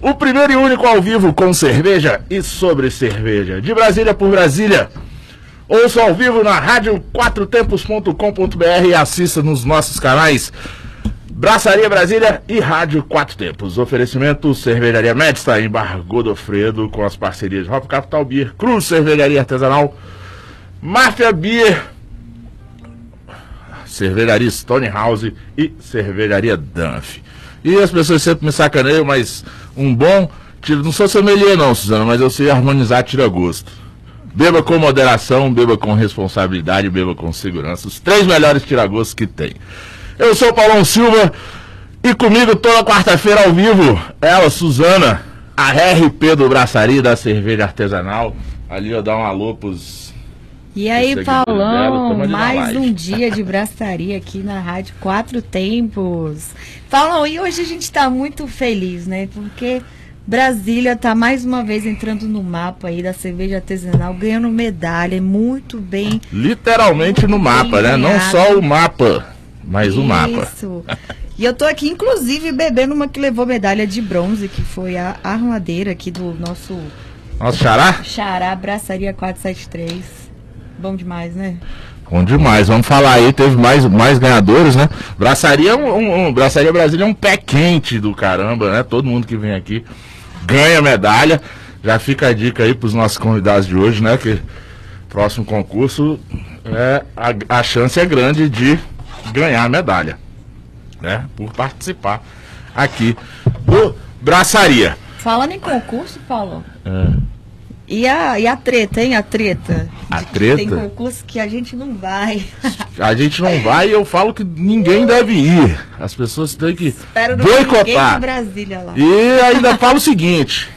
o primeiro e único ao vivo com cerveja e sobre cerveja. De Brasília por Brasília. Ouça ao vivo na rádio quatrotempos.com.br e assista nos nossos canais Braçaria Brasília e Rádio Quatro Tempos. Oferecimento Cervejaria Medsta em Bar Godofredo com as parcerias Hop Capital Beer, Cruz Cervejaria Artesanal, Máfia Beer, Cervejaria Stone House e Cervejaria Dunphy. E as pessoas sempre me sacaneiam, mas um bom tiro. Não sou sommelier, não, Suzana, mas eu sei harmonizar tira-gosto. Beba com moderação, beba com responsabilidade, beba com segurança. Os três melhores tiragostos que tem. Eu sou o Paulão Silva e comigo toda quarta-feira ao vivo, ela, Suzana, a RP do Braçaria da Cerveja Artesanal. Ali eu dar um alô pros e aí, Paulão, dela, mais um dia de braçaria aqui na Rádio Quatro Tempos. Paulão, e hoje a gente está muito feliz, né? Porque Brasília está mais uma vez entrando no mapa aí da cerveja artesanal, ganhando medalha, muito bem. literalmente no mapa, né? Não só o mapa, mas o mapa. Isso. E eu tô aqui, inclusive, bebendo uma que levou medalha de bronze, que foi a armadeira aqui do nosso Nosso xará? Xará Braçaria 473. Bom demais, né? Bom demais, vamos falar aí, teve mais, mais ganhadores, né? Braçaria, é um, um- Braçaria Brasília é um pé quente do caramba, né? Todo mundo que vem aqui ganha medalha. Já fica a dica aí pros nossos convidados de hoje, né? Que próximo concurso é, a, a chance é grande de ganhar a medalha, né? Por participar aqui do Braçaria. Falando em concurso, Paulo, É. e a, e a treta, hein? A treta. A treta? Tem concurso que a gente não vai. A gente não vai e eu falo que ninguém deve ir. As pessoas têm que Espero boicotar. Brasília lá. E ainda falo o seguinte,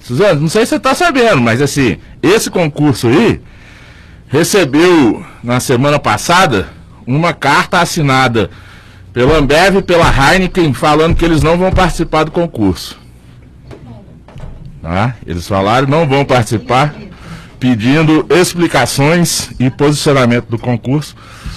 Suzana, não sei se você tá sabendo, mas assim, esse concurso aí recebeu na semana passada uma carta assinada pela Ambev e pela Heineken falando que eles não vão participar do concurso. Tá? Eles falaram não vão participar, pedindo explicações e posicionamento do concurso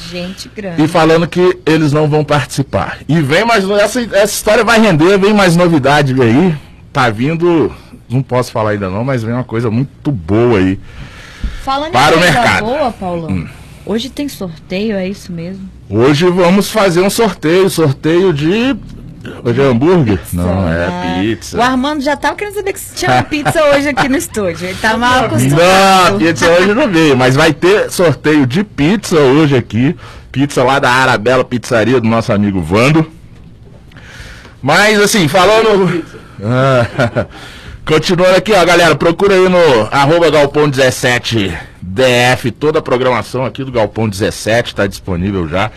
Gente grande. e falando que eles não vão participar. E vem mais. Essa, essa história vai render, vem mais novidade aí. Tá vindo. Não posso falar ainda não, mas vem uma coisa muito boa aí. Falando para em o mercado. Hum. boa, Paulão. Hoje tem sorteio, é isso mesmo? Hoje vamos fazer um sorteio. Sorteio de. Hoje é hambúrguer? Não, é Ah, pizza. O Armando já tava querendo saber que se tinha pizza hoje aqui no estúdio. Ele tá mal Não, acostumado. pizza hoje não veio, mas vai ter sorteio de pizza hoje aqui. Pizza lá da Arabella Pizzaria do nosso amigo Vando. Mas assim, falando. Ah, Continuando aqui, ó, galera, procura aí no arroba Galpão 17 DF, toda a programação aqui do Galpão 17 tá disponível já.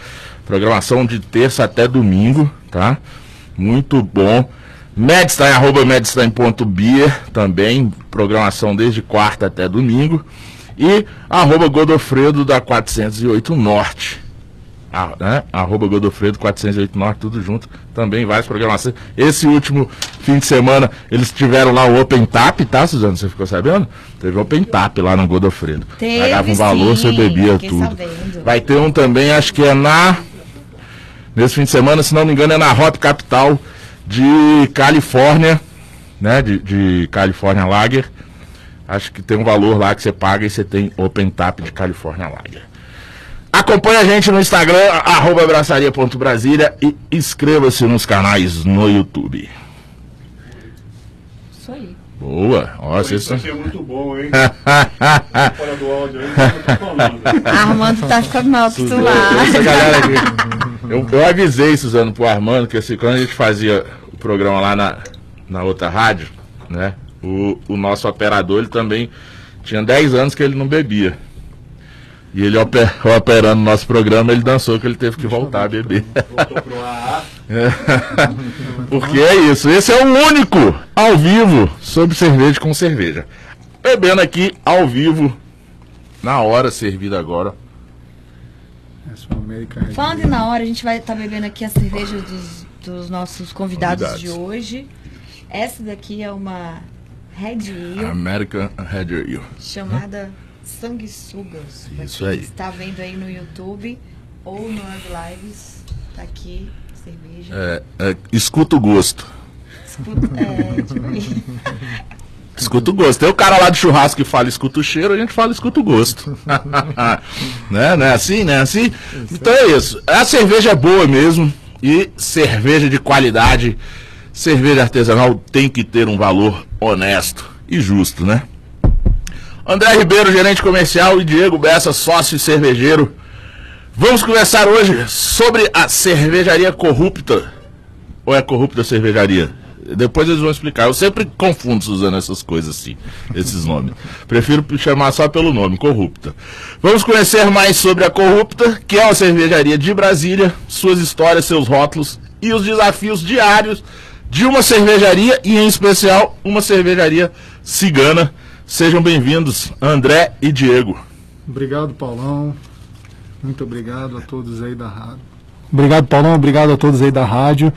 Programação de terça até domingo, tá? Muito bom. Medstein, arroba medstein.beer também, programação desde quarta até domingo. E arroba Godofredo da 408 Norte. Ah, né? Arroba Godofredo 408 Norte, tudo junto. Também várias programações. Esse último fim de semana eles tiveram lá o Open Tap, tá, Suzano? Você ficou sabendo? Teve Open Tap lá no Godofredo. Teve, Pagava um valor, sim, você bebia tudo. sabendo. Vai ter um também, acho que é na. Nesse fim de semana, se não me engano, é na Hop Capital de Califórnia, né? De, de Califórnia Lager. Acho que tem um valor lá que você paga e você tem Open Tap de Califórnia Lager. Acompanhe a gente no Instagram, arroba abraçaria.brasília e inscreva-se nos canais no YouTube. Isso aí. Boa! Ó, vocês Isso estão... aqui é muito bom, hein? Fora do áudio aí, eu tô falando. Armando tá ficando mal Essa acostumado. galera aqui. Eu, eu avisei, Suzano, pro Armando, que assim, quando a gente fazia o programa lá na, na outra rádio, né? O, o nosso operador, ele também tinha 10 anos que ele não bebia. E ele oper- operando o nosso programa, ele dançou que ele teve que voltar a beber. Voltou pro. É. Porque é isso. Esse é o único ao vivo sobre cerveja com cerveja. Bebendo aqui ao vivo, na hora, servida agora. Falando em na hora, a gente vai estar tá bebendo aqui a cerveja dos, dos nossos convidados, convidados, de hoje. Essa daqui é uma Red Ale. American Red Ale. Chamada Sanguessugas. Isso aí. está vendo aí no YouTube ou nas lives. Tá aqui, cerveja. É, é, escuta o gosto. Escuta, é, tipo, Escuta o gosto. Tem o cara lá de churrasco que fala escuta o cheiro, a gente fala escuta o gosto. né? Não é assim, né? Assim? Então é isso. A cerveja é boa mesmo. E cerveja de qualidade, cerveja artesanal tem que ter um valor honesto e justo, né? André Ribeiro, gerente comercial, e Diego Bessa, sócio cervejeiro. Vamos conversar hoje sobre a cervejaria corrupta. Ou é corrupta cervejaria? Depois eles vão explicar. Eu sempre confundo usando essas coisas assim, esses nomes. Prefiro chamar só pelo nome, Corrupta. Vamos conhecer mais sobre a Corrupta, que é uma cervejaria de Brasília, suas histórias, seus rótulos e os desafios diários de uma cervejaria e, em especial, uma cervejaria cigana. Sejam bem-vindos, André e Diego. Obrigado, Paulão. Muito obrigado a todos aí da rádio. Obrigado, Paulão. Obrigado a todos aí da rádio.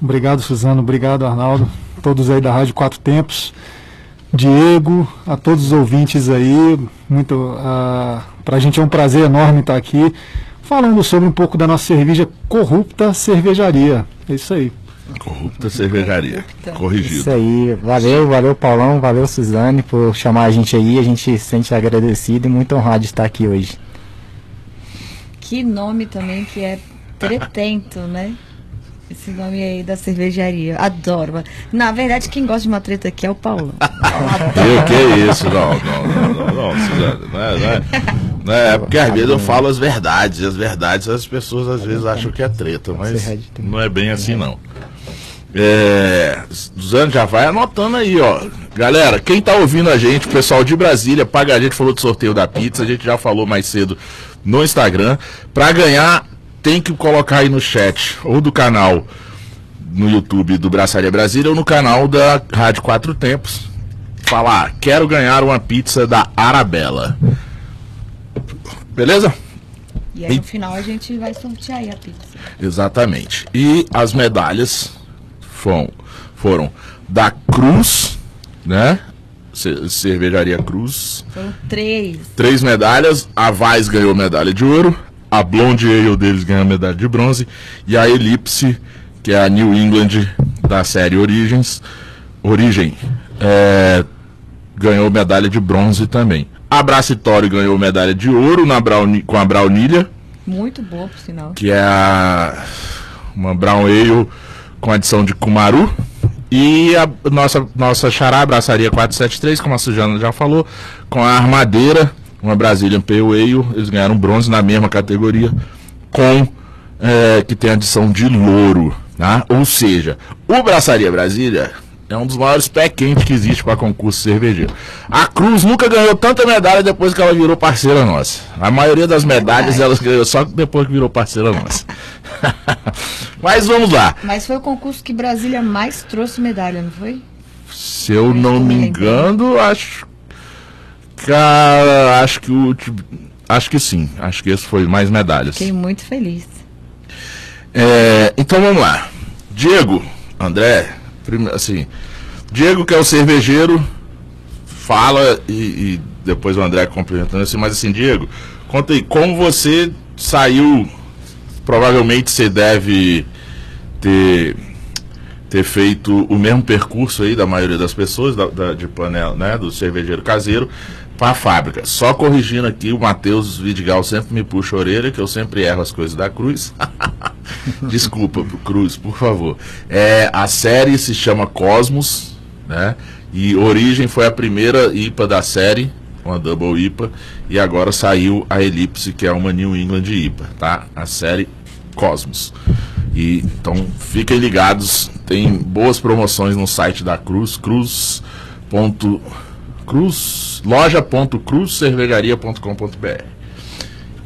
Obrigado, Suzano. Obrigado, Arnaldo. Todos aí da Rádio Quatro Tempos. Diego, a todos os ouvintes aí. Muito, uh, Para a gente é um prazer enorme estar aqui falando sobre um pouco da nossa cerveja Corrupta Cervejaria. É isso aí. Corrupta Cervejaria. Corrigido. Isso aí. Valeu, valeu, Paulão. Valeu, Suzane, por chamar a gente aí. A gente se sente agradecido e muito honrado de estar aqui hoje. Que nome também que é pretento, né? Esse nome aí da cervejaria. Adoro. Na verdade, quem gosta de uma treta aqui é o Paulo. Que é isso? Não, não, não, não, não, não é, não é, não é, porque às vezes eu falo as verdades, e as verdades as pessoas às vezes acham que é treta, mas não é bem assim não. É, Suzano já vai anotando aí, ó. Galera, quem tá ouvindo a gente, o pessoal de Brasília, paga a gente falou do sorteio da pizza, a gente já falou mais cedo no Instagram. Para ganhar tem que colocar aí no chat, ou do canal no YouTube do Braçaria Brasília, ou no canal da Rádio Quatro Tempos. Falar, quero ganhar uma pizza da Arabella. Beleza? E aí e... no final a gente vai sortear aí a pizza. Exatamente. E as medalhas foram, foram da Cruz, né? Cervejaria Cruz. Foram três. Três medalhas. A Vaz ganhou medalha de ouro a Blonde Ale deles ganha a medalha de bronze e a Elipse, que é a New England da série Origens, Origem, é, ganhou medalha de bronze também. A Bracitório ganhou medalha de ouro na Brownie, com a Braunilha. Muito boa, por sinal. Que é a, uma Brown Ale com adição de Kumaru. E a nossa, nossa Xará Abraçaria 473, como a Sujana já falou, com a Armadeira uma Brazilian Pale Ale, eles ganharam bronze na mesma categoria, com é, que tem adição de louro. Tá? Ou seja, o Braçaria Brasília é um dos maiores pé quentes que existe para concurso cervejeiro. A Cruz nunca ganhou tanta medalha depois que ela virou parceira nossa. A maioria das medalhas ela ganhou só depois que virou parceira nossa. Mas vamos lá. Mas foi o concurso que Brasília mais trouxe medalha, não foi? Se eu não me engano, acho Cara, acho que o. Acho que sim. Acho que esse foi mais medalhas. Fiquei muito feliz. É, então vamos lá. Diego, André, primeiro, assim. Diego, que é o cervejeiro, fala e, e depois o André complementando assim, mas assim, Diego, conta aí, como você saiu. Provavelmente você deve ter ter feito o mesmo percurso aí da maioria das pessoas da, da, de panela, né, do cervejeiro caseiro, para a fábrica. Só corrigindo aqui, o Matheus Vidigal sempre me puxa a orelha, que eu sempre erro as coisas da Cruz. Desculpa, Cruz, por favor. É, a série se chama Cosmos, né? E Origem foi a primeira IPA da série, uma Double IPA, e agora saiu a Elipse, que é uma New England IPA, tá? A série Cosmos. E então fiquem ligados, tem boas promoções no site da Cruz, cruz. Cruz, loja.cruzcervejaria.com.br.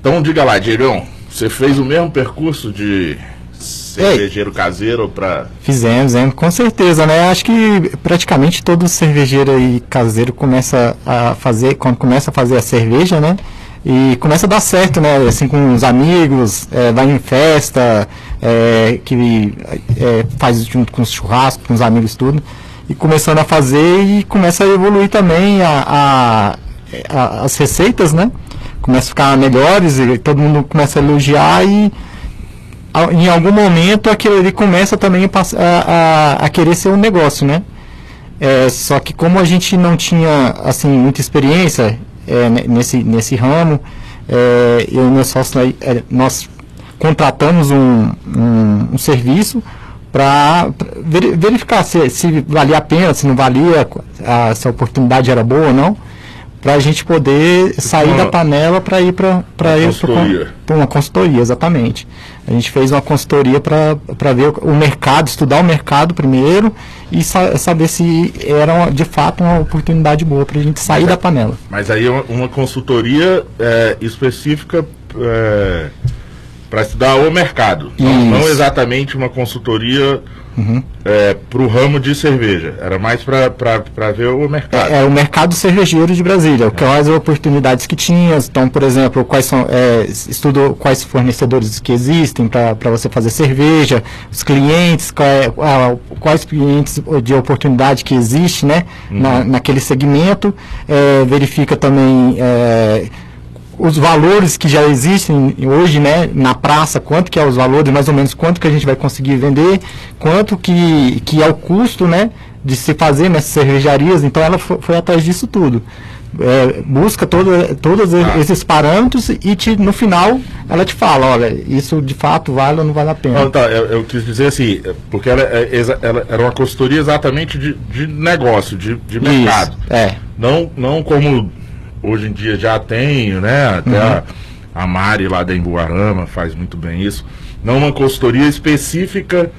Então diga lá, Diegão, você fez o mesmo percurso de cervejeiro caseiro para Fizemos, hein? com certeza, né? Acho que praticamente todo cervejeiro aí caseiro começa a fazer, quando começa a fazer a cerveja, né? E começa a dar certo, né? Assim, com os amigos, é, vai em festa, é, que é, faz junto com os churrascos, com os amigos, tudo. E começando a fazer e começa a evoluir também a, a, a as receitas, né? Começa a ficar melhores e todo mundo começa a elogiar e em algum momento aquilo ele começa também a, a, a querer ser um negócio, né? É, só que como a gente não tinha assim muita experiência é, nesse, nesse ramo, é, eu e meu sócio é, nós contratamos um, um, um serviço para verificar se, se valia a pena, se não valia, a, se a oportunidade era boa ou não para a gente poder sair uma, da panela para ir para para uma consultoria, exatamente. A gente fez uma consultoria para ver o mercado, estudar o mercado primeiro e sa saber se era de fato uma oportunidade boa para a gente sair da panela. Mas aí uma, uma consultoria é, específica é, para estudar o mercado, não, não exatamente uma consultoria uhum. é, para o ramo de cerveja. Era mais para ver o mercado. É, é, o mercado cervejeiro de Brasília. É. Quais oportunidades que tinha. Então, por exemplo, quais são. É, estudo quais fornecedores que existem para você fazer cerveja, os clientes, qual, é, quais clientes de oportunidade que existe né, uhum. na, naquele segmento. É, verifica também os valores que já existem hoje, né, na praça, quanto que é os valores, mais ou menos quanto que a gente vai conseguir vender, quanto que, que é o custo, né, de se fazer nessas cervejarias, então ela foi, foi atrás disso tudo. É, busca todo, todos ah. esses parâmetros e te, no final ela te fala, olha, isso de fato vale ou não vale a pena. Não, tá, eu, eu, quis dizer assim, porque ela, é, ela, era uma consultoria exatamente de, de negócio, de, de mercado. Isso, é. Não, não como hoje em dia já tem, né? Até uhum. a, a Mari lá da Embuarama faz muito bem isso. Não uma consultoria específica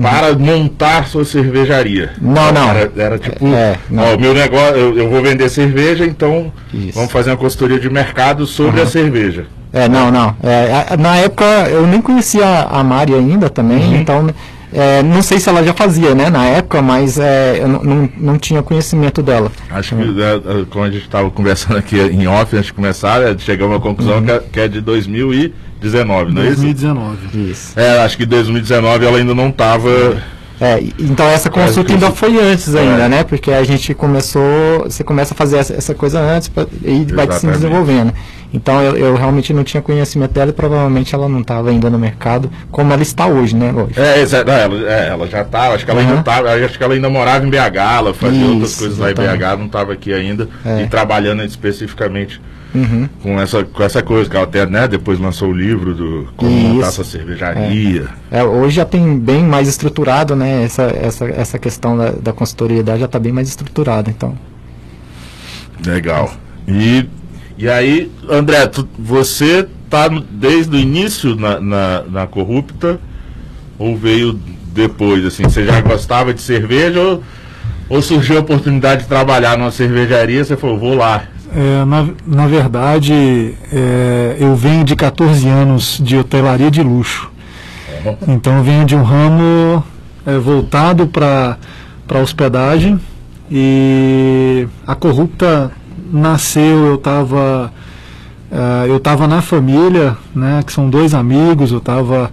para uhum. montar sua cervejaria. Não, não. Era, era tipo, é, ó, o meu negócio, eu, eu, vou vender cerveja, então isso. vamos fazer uma consultoria de mercado sobre uhum. a cerveja. É, não, não. É, na época eu nem conhecia a Mari ainda também, uhum. então é, não sei se ela já fazia, né, na época, mas é, eu não, não tinha conhecimento dela. Acho que, é, é como a gente estava conversando aqui em off antes de começar, é, chegamos à conclusão uhum. que, é, que, é de 2019, não é isso? 2019. Isso. É, acho que 2019 ela ainda não estava é, então essa consulta ainda foi antes ainda, é. né? Porque a gente começou, você começa a fazer essa, essa coisa antes pra, e Exatamente. vai se desenvolvendo. Então eu, eu, realmente não tinha conhecimento dela e provavelmente ela não estava ainda no mercado como ela está hoje, né? Hoje. É, ela, é, ela já estava, tá, acho que ela uhum. ainda tava, acho que ela ainda morava em BH, ela fazia Isso, outras coisas lá em BH, não estava aqui ainda é. e trabalhando especificamente Uhum. com, essa, com essa coisa, que ela até né, depois lançou o livro do Como Isso. Montar Sua Cervejaria. É. É, hoje já tem bem mais estruturado, né? Essa, essa, essa questão da, da consultoria já está bem mais estruturada, então. Legal. E, e aí, André, tu, você está desde o início na, na, na Corrupta ou veio depois, assim? Você já gostava de cerveja ou, ou surgiu a oportunidade de trabalhar numa cervejaria, você falou, vou lá. É, na, na verdade, é, eu venho de 14 anos de hotelaria de luxo. Então, eu venho de um ramo é, voltado para hospedagem e a Corrupta nasceu, eu estava uh, eu estava na família, né, que são dois amigos, eu estava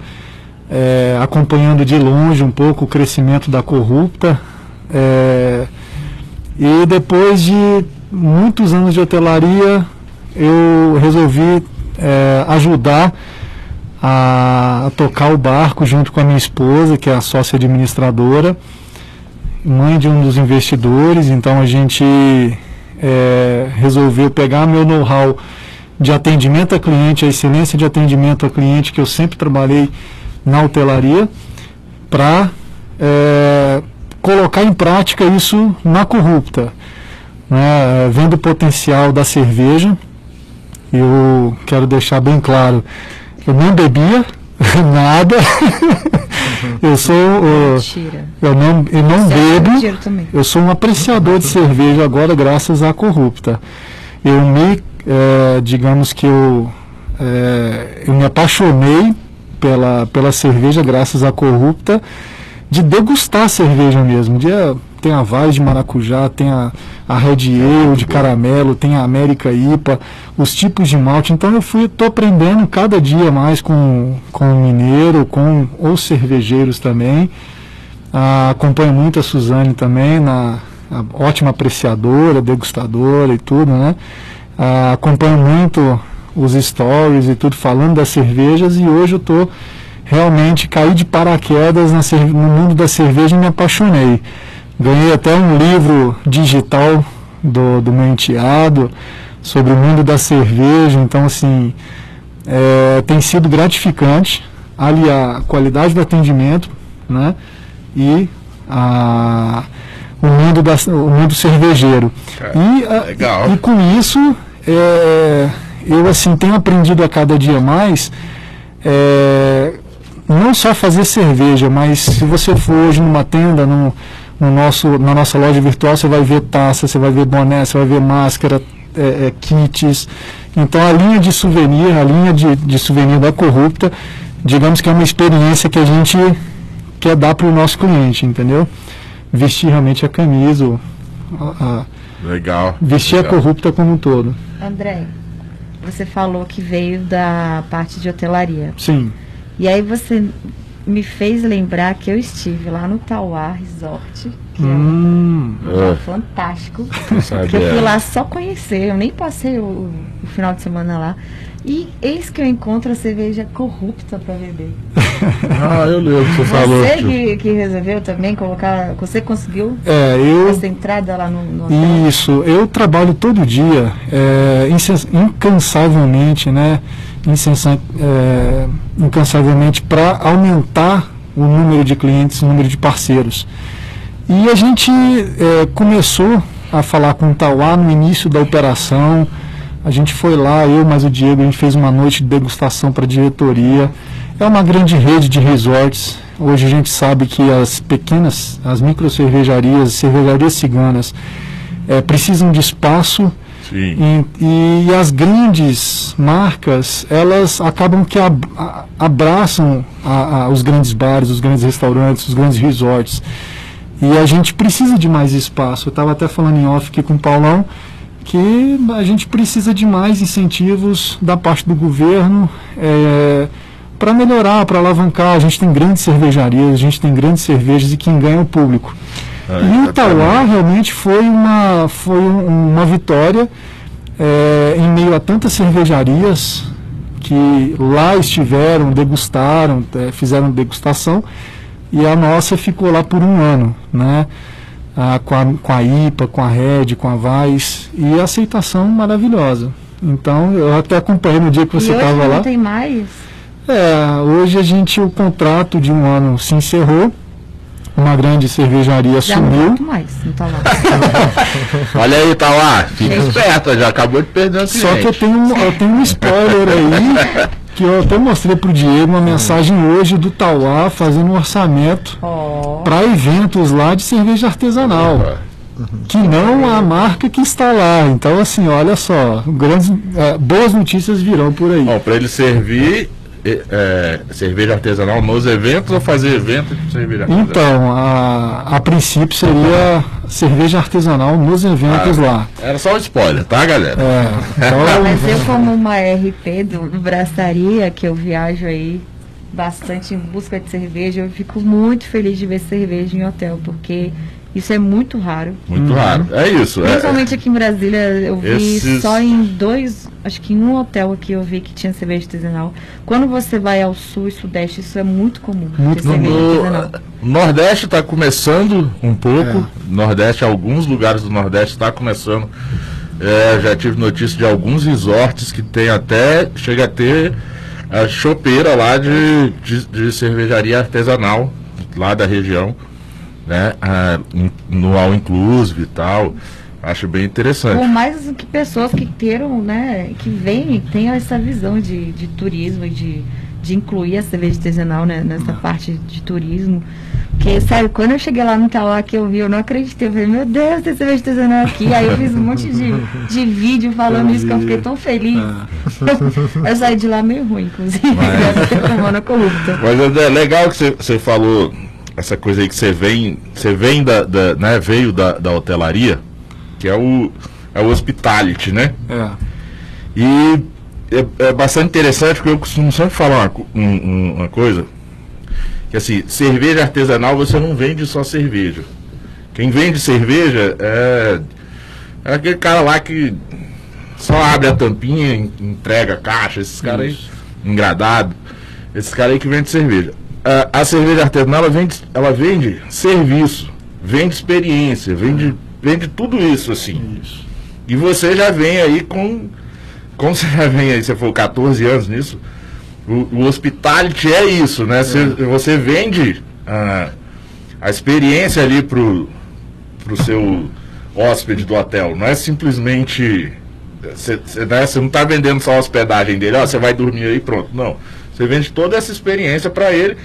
é, acompanhando de longe um pouco o crescimento da Corrupta. É, e depois de muitos anos de hotelaria, eu resolvi é, ajudar a, a, tocar o barco junto com a minha esposa, que é a sócia administradora, mãe de um dos investidores. Então a gente é, resolveu pegar meu know-how de atendimento a cliente, a excelência de atendimento a cliente que eu sempre trabalhei na hotelaria, para é, colocar em prática isso na corrupta né, vendo o potencial da cerveja. Eu quero deixar bem claro, eu não bebia nada. eu sou Mentira. eu não eu não bebo. Eu sou um apreciador de cerveja agora graças à corrupta. Eu me é, digamos que eu é, eu me apaixonei pela, pela cerveja, graças à corrupta, de degustar a cerveja mesmo. De, tem a Vaz de maracujá, tem a, a Red Ale de caramelo, tem a América IPA, os tipos de malte. Então eu fui, tô aprendendo cada dia mais com, com o mineiro, com os cervejeiros também. Ah, acompanho muito a Suzane também, na ótima apreciadora, degustadora e tudo, né? Ah, acompanho muito os stories e tudo falando das cervejas e hoje eu tô realmente caí de paraquedas na, no mundo da cerveja e me apaixonei. Ganhei até um livro digital do, do meu enteado sobre o mundo da cerveja, então assim é, tem sido gratificante ali a qualidade do atendimento, né? E a, o mundo da, o mundo cervejeiro. e, a, e com isso é, eu assim tenho aprendido a cada dia mais é, não só fazer cerveja, mas se você for hoje numa tenda, no, no nosso, na nossa loja virtual, você vai ver taça, você vai ver boné, você vai ver máscara, é, é, kits. Então a linha de souvenir, a linha de, de souvenir da Corrupta, digamos que é uma experiência que a gente quer dar para o nosso cliente, entendeu? Vestir realmente a camisa, a, a legal. Vestir legal. a Corrupta como um todo. André, você falou que veio da parte de hotelaria. Sim. E aí você me fez lembrar que eu estive lá no Tauá Resort, que hum, é um lugar fantástico. que eu fui lá só conhecer, eu nem passei o, o, final de semana lá. E eis que eu encontro a cerveja corrupta para beber. ah, eu lembro que você falou. Você que, que resolveu também colocar. Você conseguiu é, eu, essa entrada lá no, no hotel? Isso, eu trabalho todo dia, é, incansavelmente, né? É, incansavelmente para aumentar o número de clientes, o número de parceiros. E a gente é, começou a falar com o Tauá no início da operação. A gente foi lá, eu mais o Diego, a gente fez uma noite de degustação para a diretoria. É uma grande rede de resorts. Hoje a gente sabe que as pequenas, as micro cervejarias, cervejarias ciganas, é, precisam de espaço e, e, as grandes marcas, elas acabam que ab, abraçam a, a, os grandes bares, os grandes restaurantes, os grandes resorts. E a gente precisa de mais espaço. Eu estava até falando em off aqui com o Paulão que a gente precisa de mais incentivos da parte do governo é, para melhorar, para alavancar. A gente tem grandes cervejarias, a gente tem grandes cervejas e quem ganha é o público. E o Itauá realmente foi uma, foi uma vitória é, em meio a tantas cervejarias que lá estiveram, degustaram, é, fizeram degustação e a nossa ficou lá por um ano, né? Ah, com, a, com a IPA, com a Red, com a Vaz e a aceitação maravilhosa. Então eu até acompanhei no dia que você estava lá. Não tem mais? É, hoje a gente o contrato de um ano se encerrou uma grande cervejaria já sumiu. Não mais, não tá lá. Olha aí, tá lá. Fica esperto, já acabou de perder o cliente. Só que eu tenho, eu tenho um spoiler aí, que eu até mostrei pro Diego uma mensagem hoje do Tauá fazendo um orçamento oh. para eventos lá de cerveja artesanal. Que não a marca que está lá. Então, assim, olha só, grandes, é, boas notícias virão por aí. Bom, para ele servir é, cerveja artesanal nos eventos ou fazer evento de cerveja artesanal? Então, a, a princípio seria cerveja artesanal nos eventos ah, lá. Era só um spoiler, tá, galera? É, então, Mas eu, como uma RP do, do Braçaria, que eu viajo aí bastante em busca de cerveja, eu fico muito feliz de ver cerveja em hotel, porque isso é muito raro. Muito uhum. raro. É isso. É. Principalmente é, aqui em Brasília, eu vi esses... só em dois, acho que em um hotel aqui eu vi que tinha cerveja artesanal. Quando você vai ao sul e sudeste, isso é muito comum. Muito comum. No Nordeste está começando um pouco. É. Nordeste, alguns lugares do Nordeste está começando. É, já tive notícia de alguns resorts que tem até, chega a ter a chopeira lá de, de, de cervejaria artesanal lá da região né? Ah, no all inclusive e tal. Acho bem interessante. Por mais que pessoas que queiram, né, que vêm, tenham essa visão de, de turismo e de, de incluir a cerveja artesanal né, nessa parte de turismo. Porque, sério, quando eu cheguei lá no Tauá que eu vi, eu não acreditei. Eu falei, meu Deus, tem cerveja artesanal aqui. Aí eu fiz um monte de, de vídeo falando Eu isso, que eu fiquei tão feliz. É. eu saí de lá meio ruim, inclusive. Mas- Tomando a corrupta. Mas é legal que você falou essa coisa aí que você vem, você vem da, da- né, veio da, da hotelaria, que é o, é o hospitality, né? É. E é, é bastante interessante porque eu costumo sempre falar uma, um- um- uma coisa, que assim, cerveja artesanal você não vende só cerveja. Quem vende cerveja é, é aquele cara lá que só abre a tampinha, en- entrega a caixa, esses caras aí, engradado, esses caras aí que vendem cerveja. A, a cerveja artesanal ela vende, ela vende serviço, vende experiência, vende, vende tudo isso assim. Isso. E você já vem aí com. Como você já vem aí, você falou 14 anos nisso. O, o hospitality é isso, né? Você, você vende a, a experiência ali pro, pro seu hóspede do hotel. Não é simplesmente. Você, você, né, você não está vendendo só a hospedagem dele, ó, você vai dormir aí pronto. Não. Você vende toda essa experiência para ele.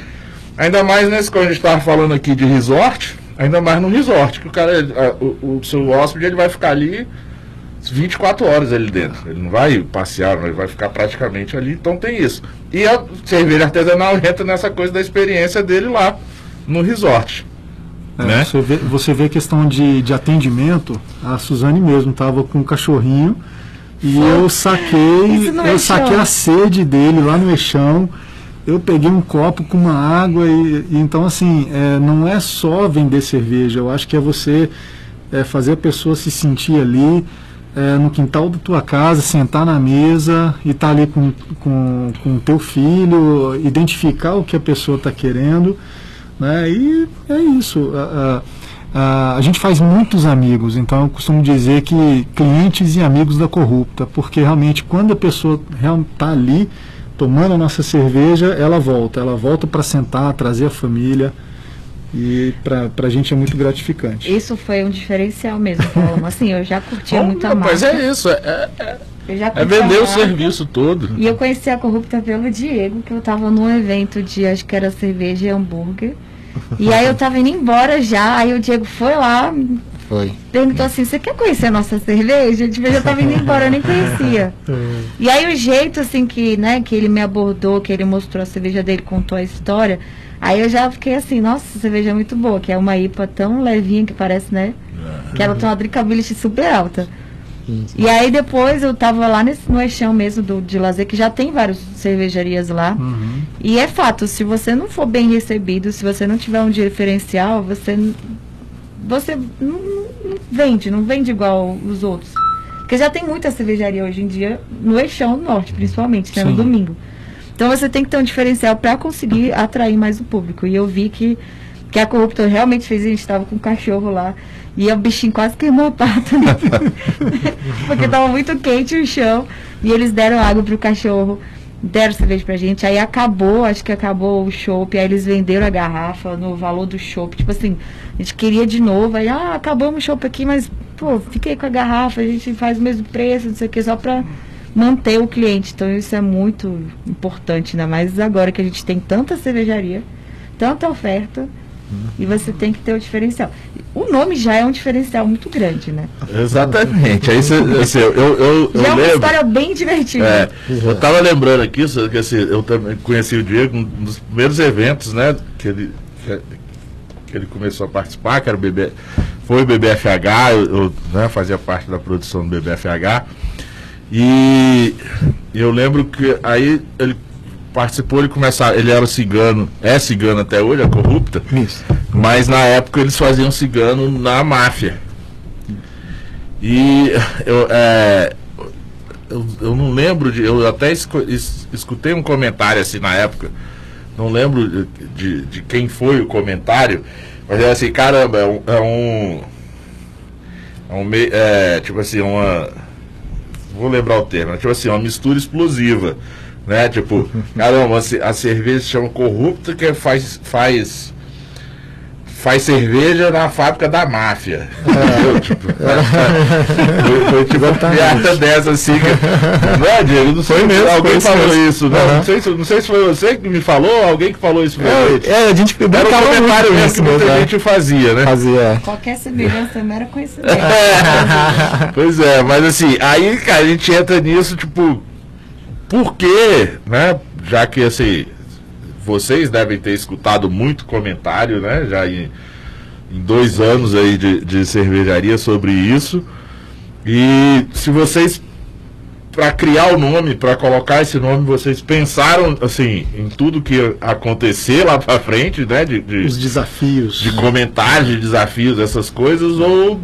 Ainda mais nesse quando a gente estava falando aqui de resort, ainda mais no resort, que o cara, o, o seu hóspede ele vai ficar ali 24 horas ali dentro. Ele não vai passear, ele vai ficar praticamente ali, então tem isso. E a cerveja artesanal entra nessa coisa da experiência dele lá no resort. É, Né? você, vê, você vê questão de, de atendimento, a Suzane mesmo estava com um cachorrinho e eu saquei, eu saquei a sede dele lá no eixão. Eu peguei um copo com uma água e, e então assim, é, não é só vender cerveja, eu acho que é você é, fazer a pessoa se sentir ali é, no quintal da tua casa, sentar na mesa e estar ali com com com teu filho, identificar o que a pessoa está querendo, né? E é isso. A, a, a, a gente faz muitos amigos, então eu costumo dizer que clientes e amigos da corrupta, porque realmente quando a pessoa está ali tomando a nossa cerveja, ela volta, ela volta para sentar, trazer a família e para a gente é muito gratificante. Isso foi um diferencial mesmo, Paulo. Assim, eu já curtia Bom, muito a mas marca. é isso, é, é- Eu já é vender o serviço todo. E eu conheci a Corrupta pelo Diego, que eu tava num evento de, acho que era cerveja e hambúrguer. E aí eu tava indo embora já, aí o Diego foi lá, Foi. perguntou assim, você quer conhecer a nossa cerveja? Tipo, eu já tava indo embora, eu nem conhecia. E aí o jeito assim que, né, que ele me abordou, que ele mostrou a cerveja dele, contou a história, aí eu já fiquei assim, nossa, essa cerveja é muito boa, que é uma IPA tão levinha que parece, né? Que ela tem uma drinkability super alta. E aí depois eu tava lá nesse, no Eixão mesmo do, de lazer, que já tem várias cervejarias lá. Uhum. E é fato, se você não for bem recebido, se você não tiver um diferencial, você você não, não vende, não vende igual os outros. Porque já tem muita cervejaria hoje em dia, no Eixão Norte, principalmente, né, no Sim. domingo. Então você tem que ter um diferencial para conseguir atrair mais o público. E eu vi que, que a Corruptor realmente fez, a gente estava com um cachorro lá, e o bichinho quase queimou a pata. né? Porque estava muito quente o chão, e eles deram água pro cachorro, deram cerveja pra gente, aí acabou, acho que acabou o chopp, aí eles venderam a garrafa no valor do chopp, tipo assim, a gente queria de novo, aí, ah, acabamos o chopp aqui, mas, pô, fiquei com a garrafa, a gente faz o mesmo preço, não sei o que, só pra manter o cliente, então isso é muito importante, ainda mais agora que a gente tem tanta cervejaria, tanta oferta, e você tem que ter o diferencial. O nome já é um diferencial muito grande, né? Exatamente. Aí você, assim, eu, eu, eu, eu já é uma lembro. história bem divertida. É, eu tava lembrando aqui, que assim, eu também conheci o Diego um dos primeiros eventos, né, que ele, que, que ele começou a participar, que era o BB, foi o BBFH, eu, eu, né, fazia parte da produção do BBFH, e eu lembro que aí ele participou, ele começava, ele era cigano, é cigano até hoje, é corrupta, Isso. mas na época eles faziam cigano na máfia. E eu, é, eu, eu não lembro de. Eu até escutei um comentário assim na época. Não lembro de, de, de quem foi o comentário. Mas é assim, caramba, é um. É um, é um é, tipo assim, uma. Vou lembrar o termo, é tipo assim, uma mistura explosiva. Né? Tipo, caramba, a a cerveja se chama corrupta que faz. faz faz cerveja na fábrica da máfia. Entendeu? Tipo, foi, foi tipo uma piada dessa assim. Que, não é, Diego? Não sei Foi mesmo, alguém foi isso falou mesmo. isso. Não, Aham. não, sei se, não sei se foi você que me falou, alguém que falou isso pra gente. É, a gente Era um comentário mesmo isso que muita mesmo. gente fazia, né? Fazia. Qualquer semelhança é mera coincidência. Pois é, mas assim, aí, cara, a gente entra nisso, tipo, por quê, né? Já que, assim, vocês devem ter escutado muito comentário, né? Já em, em dois anos aí de, de cervejaria sobre isso. E se vocês, para criar o nome, para colocar esse nome, vocês pensaram, assim, em tudo que ia acontecer lá pra frente, né? De, de, Os desafios. de comentários, de desafios, essas coisas, ou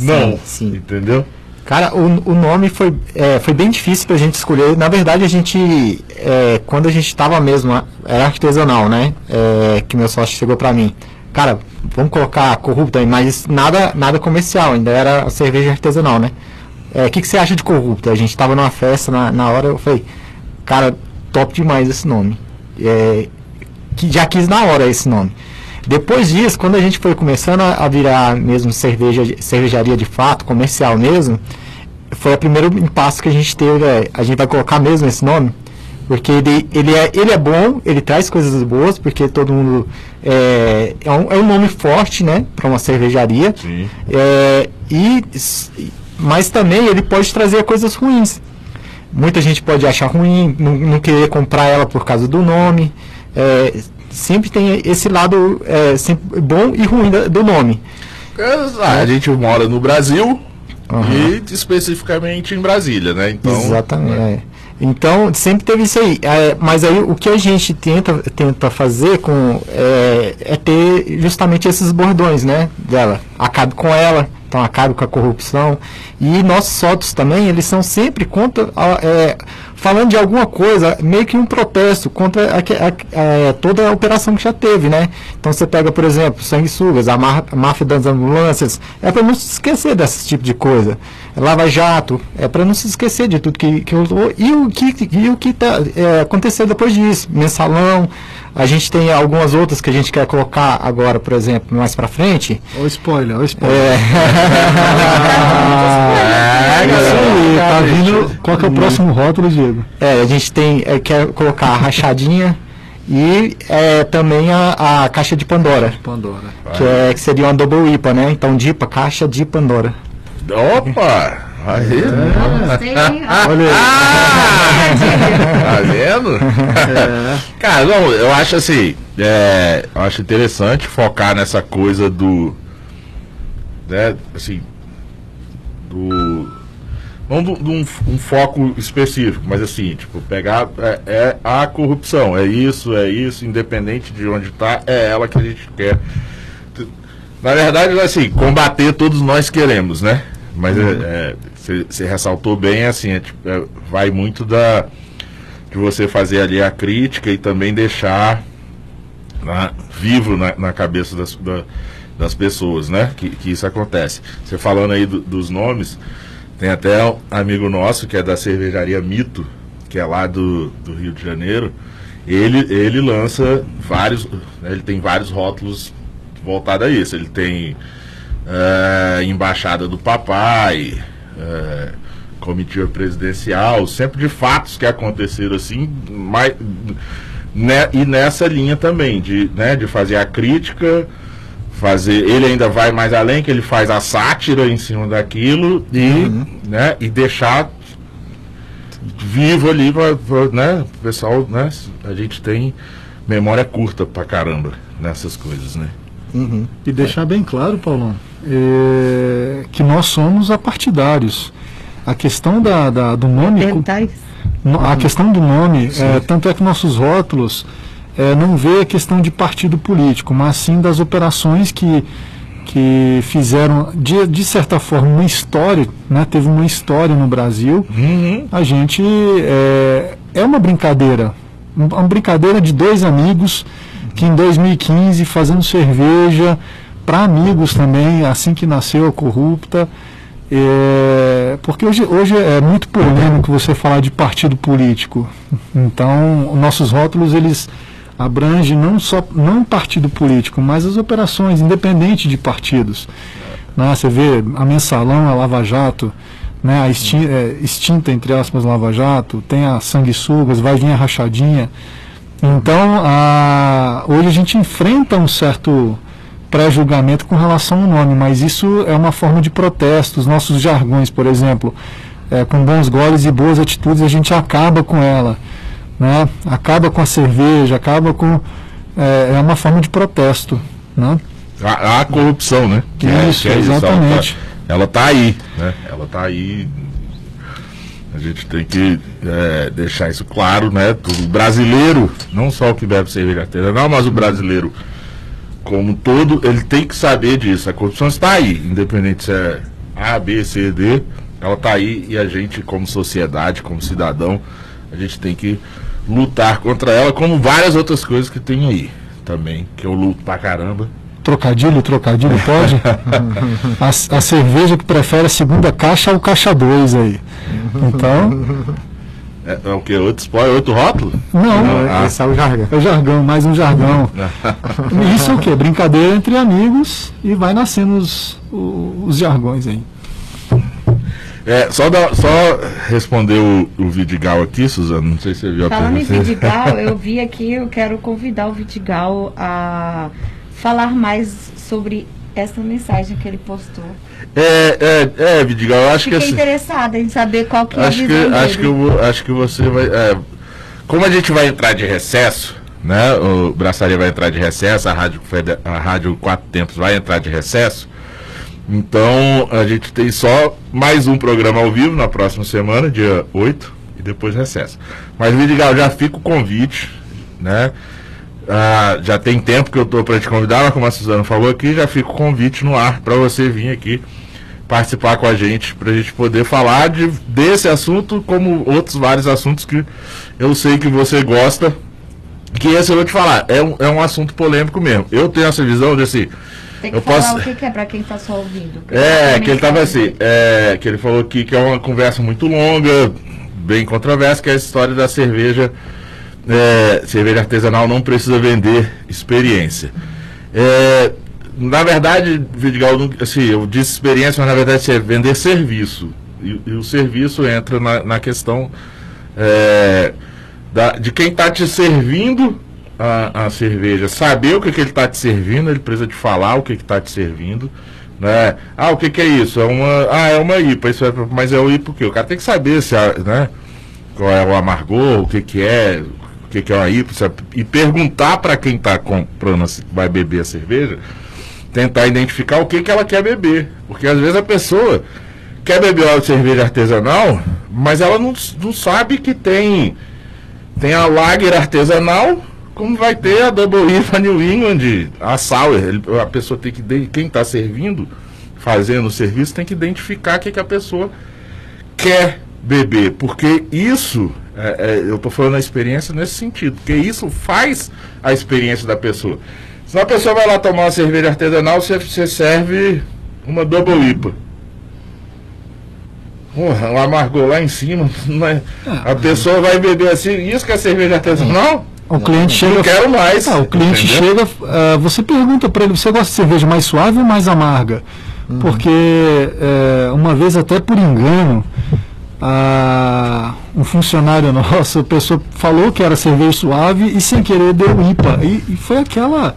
não, sim. entendeu? Cara, o, o nome foi, é, foi bem difícil pra gente escolher. Na verdade, a gente, é, quando a gente tava mesmo, era artesanal, né? É, que meu sócio chegou pra mim. Cara, vamos colocar corrupta aí, mas nada, nada comercial, ainda era cerveja artesanal, né? É, O que, que você acha de corrupta? A gente tava numa festa, na, na hora eu falei, cara, top demais esse nome. É, que já quis na hora esse nome. Depois disso, quando a gente foi começando a a virar mesmo cerveja, cervejaria de fato, comercial mesmo, foi o primeiro impasse que a gente teve. é, a gente vai colocar mesmo esse nome, porque ele, ele, é, ele é bom, ele traz coisas boas, porque todo mundo. É, é, um, é um nome forte, né, para uma cervejaria. Sim. É, e, mas também ele pode trazer coisas ruins. Muita gente pode achar ruim, não, não querer comprar ela por causa do nome. É, sempre tem esse lado é, sempre bom e ruim do nome. Ah, a gente mora no Brasil Aham. e especificamente em Brasília, né? Então, Exatamente. é. Então, sempre teve isso aí. É, mas aí o que a gente tenta, tenta fazer com é, é ter justamente esses bordões, né? Dela. Acabe com ela, então acabe com a corrupção. E nossos sócios também, eles são sempre contra. a- é, falando de alguma coisa, meio que um protesto contra a a- a- toda a operação que já teve, né? Então você pega, por exemplo, sanguessugas, a, a máfia das ambulâncias, é para não se esquecer desse tipo de coisa. Lava Jato, é para não se esquecer de tudo que, que rolou e o que e o que tá, é, aconteceu depois disso. Mensalão, a gente tem algumas outras que a gente quer colocar agora, por exemplo, mais para frente. Olha o spoiler, olha o spoiler. É, Isso aí, tá cara, vindo. Qual que é o próximo rótulo, Diego? É, a gente tem, é, quer colocar a rachadinha e é, também a, a caixa de Pandora, Pandora. que, é, que seria uma double IPA, né? Então, DIPA, caixa de Pandora. Opa! Aí, Gostei, hein? Olha aí. tá vendo? Cara, não, eu acho assim, é, eu acho interessante focar nessa coisa do, né, assim, do, não de um, um foco específico, mas assim, tipo, pegar, é, é a corrupção, é isso, é isso, independente de onde tá, é ela que a gente quer. Na verdade, assim, combater todos nós queremos, né? Mas você ressaltou bem, assim, é, tipo, é, vai muito da de você fazer ali a crítica e também deixar na- vivo na, na cabeça das, da- das pessoas, né? Que, que isso acontece. Você falando aí do- dos nomes, tem até um amigo nosso que é da cervejaria Mito, que é lá do, do Rio de Janeiro. Ele, ele lança vários, né, ele tem vários rótulos voltados a isso. Ele tem eh, Embaixada do Papai, eh, comitiva presidencial, sempre de fatos que aconteceram assim, mas, né, e nessa linha também, de, né, de fazer a crítica, fazer. Ele ainda vai mais além, que ele faz a sátira em cima daquilo e, né, e deixar vivo ali pra, pra, né, o pessoal, né? A gente tem memória curta pra caramba nessas coisas, né? Uhum. E deixar bem claro, Paulão, é, que nós somos apartidários. A questão da, da- do nome. No- A questão do nome, é, tanto é que nossos rótulos é, não vê a questão de partido político, mas sim das operações que, que fizeram, de, de certa forma, uma história, né, teve uma história no Brasil. A gente é, é uma brincadeira, um- uma brincadeira de dois amigos que em 2015, fazendo cerveja para amigos também, assim que nasceu a Corrupta, é, porque hoje, hoje é muito polêmico você falar de partido político. Então, nossos rótulos, eles abrange não só não partido político, mas as operações, independente de partidos. Né? Você vê a mensalão, a Lava Jato, né? a extin é, extinta, entre aspas, Lava Jato, tem a sanguessugas, vai vir a rachadinha. Então, a, hoje a gente enfrenta um certo pré-julgamento com relação ao nome, mas isso é uma forma de protesto. Os nossos jargões, por exemplo, é, com bons goles e boas atitudes, a gente acaba com ela. Né? Acaba com a cerveja, acaba com. É, é uma forma de protesto. Né? A, a corrupção, né? Que isso, é, que é exatamente. Isso. Ela está tá aí, né? Ela está aí. A gente tem que é, deixar isso claro, né? O brasileiro, não só o que bebe cerveja artesanal, mas o brasileiro como todo, ele tem que saber disso. A corrupção está aí, independente se é A, B, C, D, ela está aí e a gente, como sociedade, como cidadão, a gente tem que lutar contra ela, como várias outras coisas que tem aí também, que eu luto pra caramba. Trocadilho, trocadilho, pode? a, a, cerveja que prefere a segunda caixa ao caixa 2 aí. Então. É, é o que? Outro spoiler, outro rótulo? Não, Não ah. esse é o jargão. É o jargão, mais um jargão. Isso é o quê? Brincadeira entre amigos e vai nascendo os, os, os jargões aí. É, só, da, só responder o, o Vidigal aqui, Suzana, não sei se você viu a Falando em Vidigal, eu vi aqui, eu quero convidar o Vidigal a falar mais sobre essa mensagem que ele postou. É, é, é, Vidigal, eu acho Fiquei que... Fiquei interessada em saber qual que é acho a que, dele. Acho que, eu, acho que você vai... É, como a gente vai entrar de recesso, né? O Braçaria vai entrar de recesso, a Rádio, a Rádio Quatro Tempos vai entrar de recesso. Então, a gente tem só mais um programa ao vivo na próxima semana, dia 8, e depois recesso. Mas, Vidigal, já fica o convite, né? Ah, já tem tempo que eu estou para te convidar, mas como a Suzana falou aqui, já fica o convite no ar para você vir aqui participar com a gente, para a gente poder falar de, desse assunto, como outros vários assuntos que eu sei que você gosta. Que esse eu vou te falar, é um, é um assunto polêmico mesmo. Eu tenho essa visão de assim tem que eu falar posso... o que, que é para quem está só ouvindo. É, que ele estava assim, é, que ele falou aqui que é uma conversa muito longa, bem controversa, que é a história da cerveja, é, cerveja artesanal não precisa vender experiência. É, na verdade, Vidigal, assim, eu disse experiência, mas na verdade é vender serviço. E, e o serviço entra na, na questão é, da, de quem está te servindo a, a cerveja, saber o que, que ele está te servindo, ele precisa de falar o que está te servindo. Né? Ah, o que, que é isso? É uma, ah, é uma IPA, isso é, mas é o IPA o quê? O cara tem que saber se né, qual é o amargor, o que, que é, o que, que é uma IPA, e perguntar para quem está comprando, vai beber a cerveja, tentar identificar o que, que ela quer beber. Porque às vezes a pessoa quer beber uma cerveja artesanal, mas ela não, não sabe que tem, tem a lager artesanal como vai ter a Double IPA New England, a Sour. A pessoa tem que, quem está servindo, fazendo o serviço, tem que identificar o que, que a pessoa quer beber. Porque isso, é, é, eu estou falando a experiência nesse sentido, porque isso faz a experiência da pessoa. Se a pessoa vai lá tomar uma cerveja artesanal, você, você serve uma Double IPA. Porra, um amargor lá em cima. É? A pessoa vai beber assim, isso que é cerveja artesanal? O cliente chega. Não quero mais. Ah, o cliente entendeu? chega, uh, você pergunta para ele: você gosta de cerveja mais suave ou mais amarga? Uhum. Porque uh, uma vez, até por engano, uh, um funcionário nosso, a pessoa falou que era cerveja suave e sem querer deu IPA. E, e foi aquela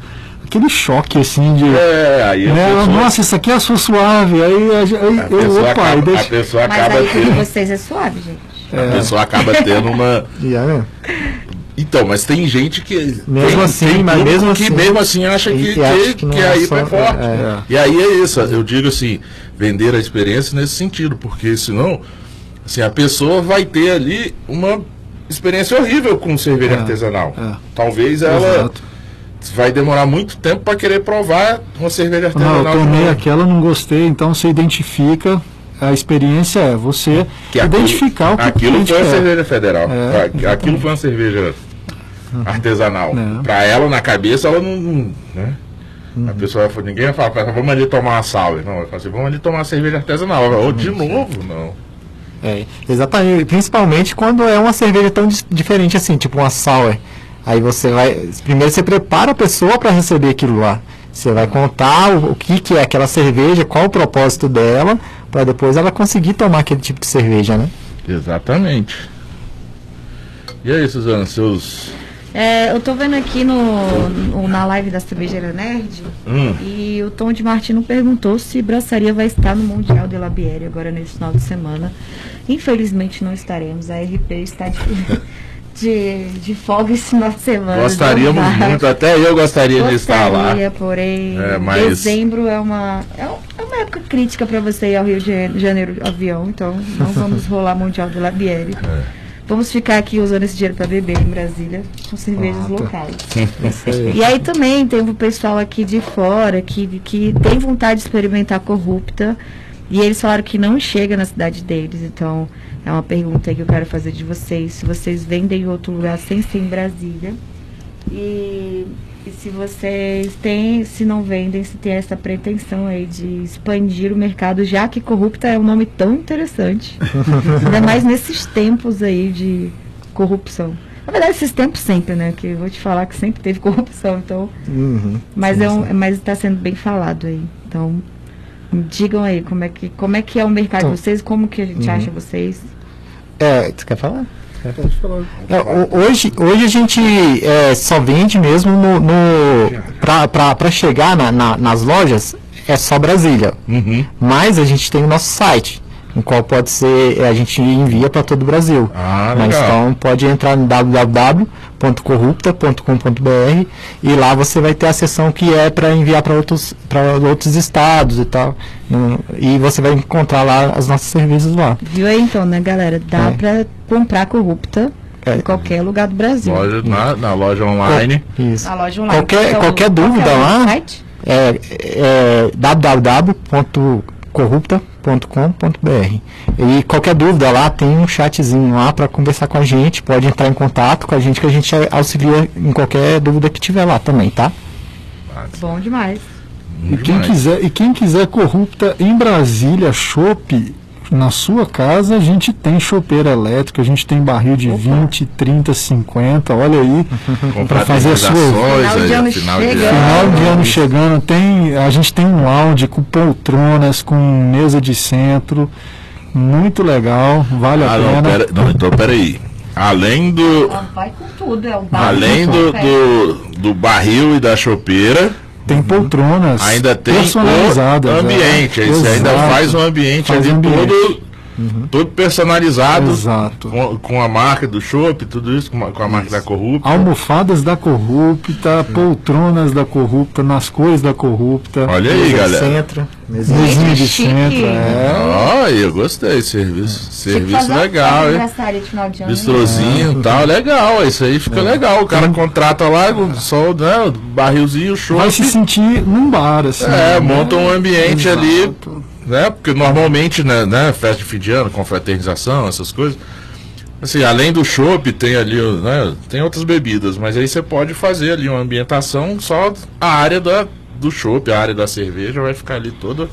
aquele choque assim de. É, aí né, pessoa... Nossa, isso aqui é a sua suave. Aí, aí a, eu, opa, acaba, deixa... a pessoa acaba Mas aí tendo... vocês é suave, gente. É. A pessoa acaba tendo uma. yeah, então, mas tem gente que. Mesmo tem, assim, tem mas mesmo que assim, mesmo assim acha que, que, acha que, que é aí é forte. É. E aí é isso, eu digo assim, vender a experiência nesse sentido, porque senão, assim, a pessoa vai ter ali uma experiência horrível com cerveja é, artesanal. É. Talvez ela Exato. vai demorar muito tempo para querer provar uma cerveja artesanal. Não, eu tomei aquela, não gostei, então você identifica a experiência é você que identificar aquilo, o que Aquilo foi uma cerveja federal. É, aquilo foi uma cerveja artesanal. É. Para ela, na cabeça, ela não. Né? Uhum. A pessoa, ninguém vai falar, vamos ali tomar uma sour. Não, vai falar assim, vamos ali tomar uma cerveja artesanal. Ou de novo, não. É, exatamente. Principalmente quando é uma cerveja tão diferente assim, tipo uma sour. Aí você vai. Primeiro você prepara a pessoa para receber aquilo lá. Você vai contar o, o, que, que é aquela cerveja, qual o propósito dela, para depois ela conseguir tomar aquele tipo de cerveja, né? Exatamente. E aí, Suzana, seus. É, eu tô vendo aqui no, no, na live da Cervejeira Nerd Hum. e o Tom de Martino perguntou se Braçaria vai estar no Mundial de Labieri agora nesse final de semana. Infelizmente não estaremos. A RP está de, de, de folga esse final de semana. Gostaríamos muito, até eu gostaria de estar lá. Gostaria, porém, É, mas- dezembro é uma, é um- é uma época crítica para você ir ao Rio de Janeiro avião, então não vamos rolar Mundial de Labieri. É. Vamos ficar aqui usando esse dinheiro para beber em Brasília com cervejas Pronto. locais. Isso aí. E aí também tem o pessoal aqui de fora que, que tem vontade de experimentar corrupta e eles falaram que não chega na cidade deles. Então é uma pergunta aí que eu quero fazer de vocês. Se vocês vendem em outro lugar sem ser em Brasília. E, e se vocês têm, se não vendem, se tem essa pretensão aí de expandir o mercado, já que corrupta é um nome tão interessante. Ainda mais nesses tempos aí de corrupção. Na verdade, esses tempos sempre, né? Que eu vou te falar que sempre teve corrupção, então. Uhum. Mas Sim, é um, mas está sendo bem falado aí. Então, digam aí como é que como é que é o mercado Então, de vocês, como que a gente uhum. acha vocês. É, você quer falar? É, ho- hoje, hoje a gente é, só vende mesmo no, no para chegar na- na- nas lojas é só Brasília. Uhum. Mas a gente tem o nosso site, no qual pode ser é, a gente envia para todo o Brasil. Ah, Mas então pode entrar no www.corrupta.com.br e lá você vai ter a seção que é para enviar para outros para outros estados e tal. E você vai encontrar lá as nossas cervejas lá. Viu aí então, né, galera? Dá É. pra comprar corrupta É. em qualquer lugar do Brasil. Loja, na, na loja online. Isso. Na loja online. Qualquer- Qual é o- qualquer qual que é dúvida o lá? site? é, é www.corrupta.com.br e qualquer dúvida lá tem um chatzinho lá para conversar com a gente pode entrar em contato com a gente que a gente auxilia em qualquer dúvida que tiver lá também tá? Bom demais. E quem, quiser, e quem quiser corrupta em Brasília, chopp, na sua casa a gente tem chopeira elétrica, a gente tem barril de 20, 30, 50, olha aí. Pra fazer a sua- Final de ano final de chega. Final ano. de ano chegando, tem, a gente tem um lounge com poltronas, com mesa de centro, muito legal, vale a Ah, não, pena. pera, não, então peraí. Além do, Ela vai com tudo, é além do, do, do barril e da chopeira, Tem poltronas ainda tem personalizadas. o ambiente. é. Ainda faz um ambiente Faz ali ambiente. todo, todo personalizado. Exato. Com, com a marca do chopp, tudo isso, com a, com a marca da Corrupta. Almofadas da corrupta, poltronas da corrupta, nas cores da corrupta. Olha aí, galera. centro mesinha. De centro, é. Olha, eu gostei. Serviço, que serviço fazer uma legal, hein? Bistrozinho e tal, legal. Isso aí fica legal. O cara contrata lá, só né, o barrilzinho, show. Vai se sentir num bar, assim. É, né? monta um ambiente ali, Exato. Né? Porque normalmente, né, né, festa de fim de ano, confraternização, essas coisas. Assim, além do chopp, tem ali, né, tem outras bebidas, mas aí você pode fazer ali uma ambientação só a área da, do chopp, a área da cerveja vai ficar ali toda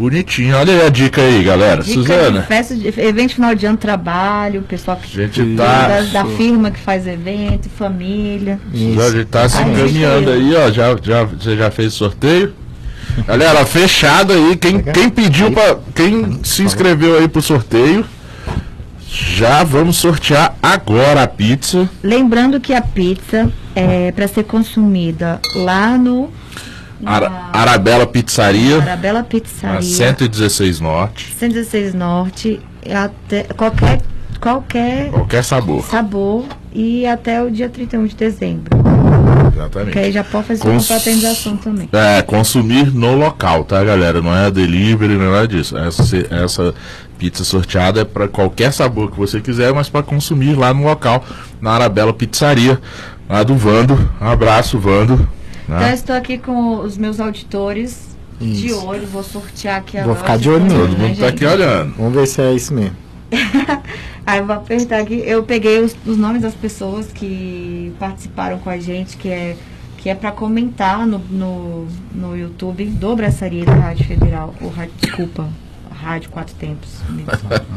bonitinha. Olha aí a dica aí, galera. Dica Suzana, festa de evento final de ano, trabalho, o pessoal que gente da, tá, da firma que faz evento, família. Suzana, a gente tá se encaminhando aí, ó. Já, já, você já fez sorteio? Galera, fechado aí. Quem, quem pediu pra. Quem se inscreveu aí pro sorteio, já vamos sortear agora a pizza. Lembrando que a pizza é para ser consumida lá no Ara- Arabella Pizzaria, Arabella Pizzaria, 116 Norte. 116 Norte, até qualquer qualquer Qualquer sabor. sabor e até o dia 31 de dezembro. Exatamente. Que aí já pode fazer Cons- uma fraternização também. É, consumir no local, tá, galera? Não é delivery, não é nada disso. Essa, essa pizza sorteada é para qualquer sabor que você quiser, mas para consumir lá no local, na Arabella Pizzaria, lá do Vando. Um abraço, Vando. né? Então eu estou aqui com os meus auditores de Isso. olho, vou sortear aqui Vou agora. ficar de olho mesmo, Todo mundo tá aqui olhando. vamos ver se é isso mesmo Aí eu vou apertar aqui. Eu peguei os, os nomes das pessoas que participaram com a gente, que é, que é para comentar no, no, no YouTube do Braçaria da Rádio Federal. Ou, Rádio- desculpa, Rádio Quatro Tempos.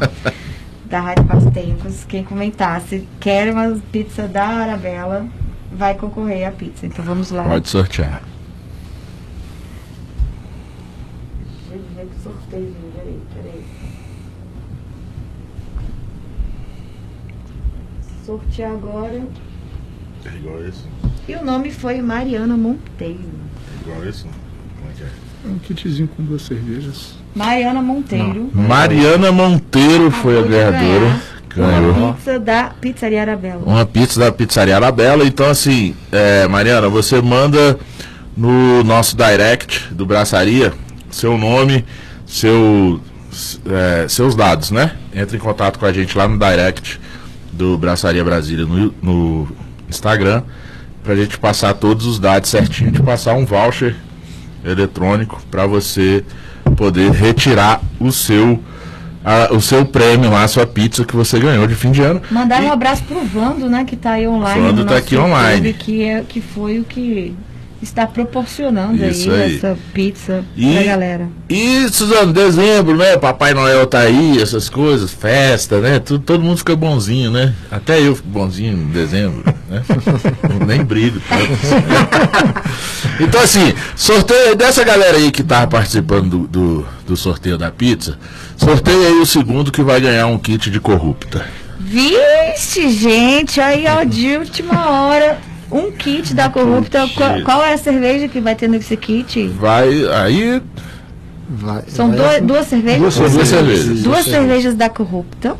da Rádio Quatro Tempos. Quem comentasse, quer uma pizza da Arabella. vai concorrer à pizza. Então vamos lá. Pode sortear. Sorteio, peraí, peraí. Sortear agora. É igual esse? E o nome foi Mariana Monteiro. É igual esse? Como é que é? Um kitzinho com duas cervejas. Mariana Monteiro. Mariana Monteiro foi a Acabou ganhadora. Ganhou. Uma pizza da Pizzaria Arabella. Uma pizza da Pizzaria Arabella. Então, assim, é, Mariana, você manda no nosso direct do Braçaria seu nome, seu, é, seus dados, né? Entra em contato com a gente lá no direct do Braçaria Brasília no, no Instagram pra gente passar todos os dados certinho, de passar um voucher eletrônico para você poder retirar o seu a- o seu prêmio lá, a sua pizza que você ganhou de fim de ano. Mandar E- um abraço pro Vando, né, que tá aí online. Vando no tá aqui YouTube, online. Que, é, que foi o que está proporcionando Isso aí, aí. essa pizza E- pra galera. E, Suzano, dezembro, né? Papai Noel tá aí, essas coisas, festa, né? Tudo, todo mundo fica bonzinho, né? Até eu fico bonzinho em dezembro, né? Nem brigo. então, assim, sorteio dessa galera aí que tá participando do, do, do sorteio da pizza, sorteio aí o segundo que vai ganhar um kit de corrupta. Vixe, gente, aí ó, de última hora, um kit da corrupta. Kit. Qual, qual é a cerveja que vai ter nesse kit? Vai, aí, Vai- São vai- dois- duas cervejas? Duas cervejas. cervejas. Duas cervejas da corrupta.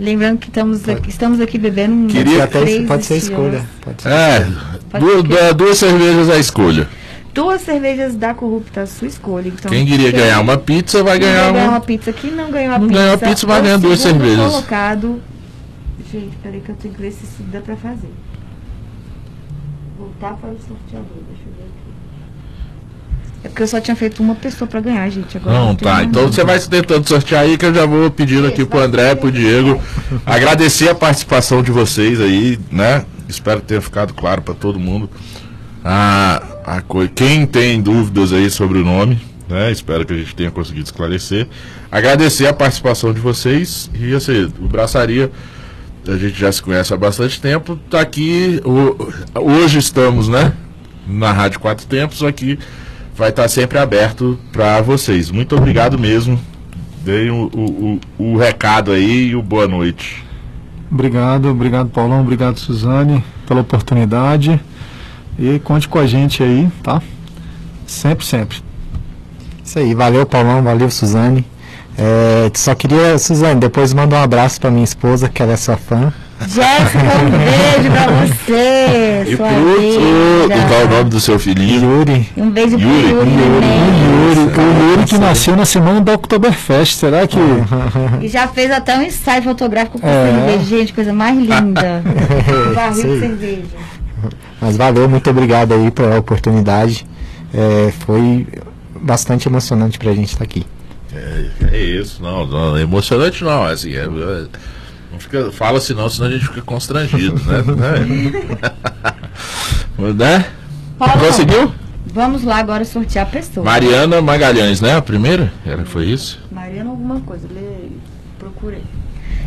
Lembrando que estamos aqui, estamos aqui bebendo um Queria Até três pode ser escolha. Pode ser. é, Pode duas, ser. duas- duas cervejas à escolha. Duas cervejas da corrupta, a sua escolha. Então, Quem queria ganhar uma pizza vai Quem ganhar ganhar uma uma pizza que não ganhou a Não pizza. ganhou a pizza, vai ganhar duas cervejas. colocado. Gente, peraí que eu tenho que ver se isso dá pra fazer. Voltar para o sorteador, deixa eu ver aqui. É porque eu só tinha feito uma pessoa pra ganhar, gente. Agora Não, tá. Então você vai se tentando sortear aí que eu já vou pedindo aqui pro André, pro Diego. Agradecer a participação de vocês aí, né? Espero que tenha ficado claro para todo mundo. A, a coi- Quem tem dúvidas aí sobre o nome, né? Espero que a gente tenha conseguido esclarecer. Agradecer a participação de vocês e assim, o Braçaria. A gente já se conhece há bastante tempo. Tá aqui. o- hoje estamos, né? Na Rádio Quatro Tempos, aqui vai estar sempre aberto para vocês. Muito obrigado mesmo. Dei o, o, o, o recado aí e o boa noite. Obrigado, obrigado Paulão, obrigado Suzane pela oportunidade. E conte com a gente aí, tá? Sempre, sempre. Isso aí, valeu Paulão, valeu Suzane. É, só queria, Suzane, depois manda um abraço pra minha esposa, que ela é sua fã. Jéssica, um beijo pra você. E sua pro o, linda. qual é o nome do seu filhinho? Yuri. Um beijo pro Yuri. Yuri, Yuri. neném. Yuri, o Yuri que nasceu na semana da Oktoberfest, será que. E já fez até um ensaio fotográfico com É. cerveja, gente, coisa mais linda. Barril Isso de cerveja. Mas valeu, muito obrigado aí pela oportunidade. É, foi bastante emocionante pra gente estar aqui. É, é isso, não, não, emocionante não, assim, é, é- não fica, fala assim não, senão a gente fica constrangido, né? É. né? Paulo, Conseguiu? Vamos lá agora sortear a pessoa. Mariana Magalhães, né? A primeira? Era, foi isso? Mariana alguma coisa, lê. Procurei.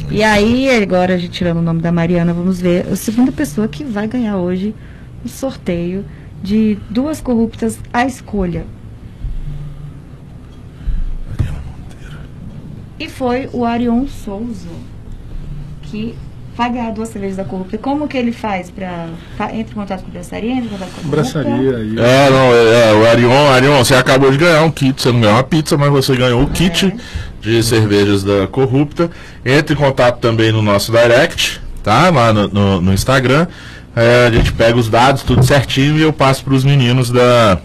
E aí, agora a gente tirando o nome da Mariana, vamos ver a segunda pessoa que vai ganhar hoje o sorteio de duas corruptas à escolha. E foi o Arion Souza, que vai ganhar duas cervejas da corrupta. Como que ele faz para Entra em contato com a braçaria, entra em contato com a corrupta? Braçaria aí. É, não, é, é, o Arion, Arion, você acabou de ganhar um kit, você não ganhou uma pizza, mas você ganhou o kit de cervejas da Corrupta. Entre em contato também no nosso direct, tá? Lá no, no- no Instagram. É, a gente pega os dados, tudo certinho, e eu passo para os meninos da,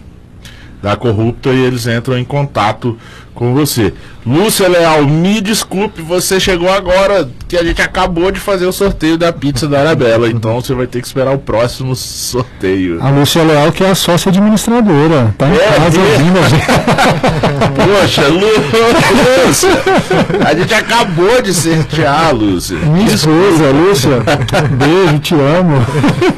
da Corrupta e eles entram em contato com você. Lúcia Leal, me desculpe, você chegou agora que a gente acabou de fazer o sorteio da pizza da Arabella, então você vai ter que esperar o próximo sorteio. A Lúcia Leal, que é a sócia administradora. Tá em É, casa é. ouvindo a gente. Poxa, Lu- Lúcia, a gente acabou de sortear, Lúcia. Minha esposa, Lúcia. Beijo, te amo.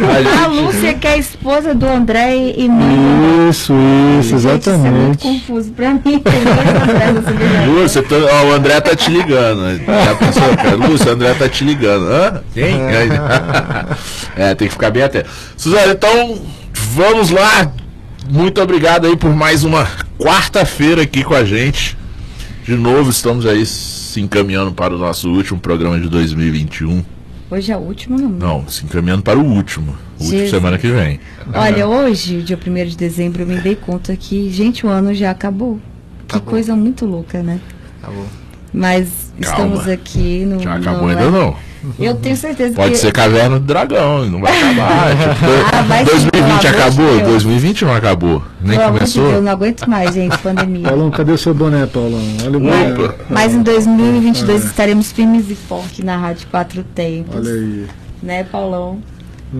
A A gente- Lúcia, que é a esposa do André e mãe Isso, isso, Gente, Isso é muito exatamente. confuso pra mim. Tem dois vida. Lúcio, tô, ó, o André tá te ligando. Já pensou, cara? Lúcio, o André tá te ligando. Hã? Quem? É, tem que ficar bem atento. Suzana, então, vamos lá. Muito obrigado aí por mais uma quarta-feira aqui com a gente. De novo, estamos aí se encaminhando para o nosso último programa de 2021. Hoje é o último, não? Não, se encaminhando para o último. O último semana que vem. Olha, hoje, dia 1 de dezembro, eu me dei conta que, gente, o ano já acabou. Que Acabou. coisa muito louca, né? Acabou. Mas Calma. estamos aqui no. Já acabou no- ainda não. Eu tenho certeza Pode que. ser Caverna do Dragão, não vai acabar. Tipo, Ah, vai sim, 2020 pelo amor de acabou? Deus. 2020 não acabou. Nem Pelo começou. Deus, eu não aguento mais, gente, pandemia. Paulão, cadê o seu boné, Paulão? Olha o boné. Opa. Mas em 2022 estaremos firmes e fortes na Rádio Quatro Tempos. Olha aí. Né, Paulão?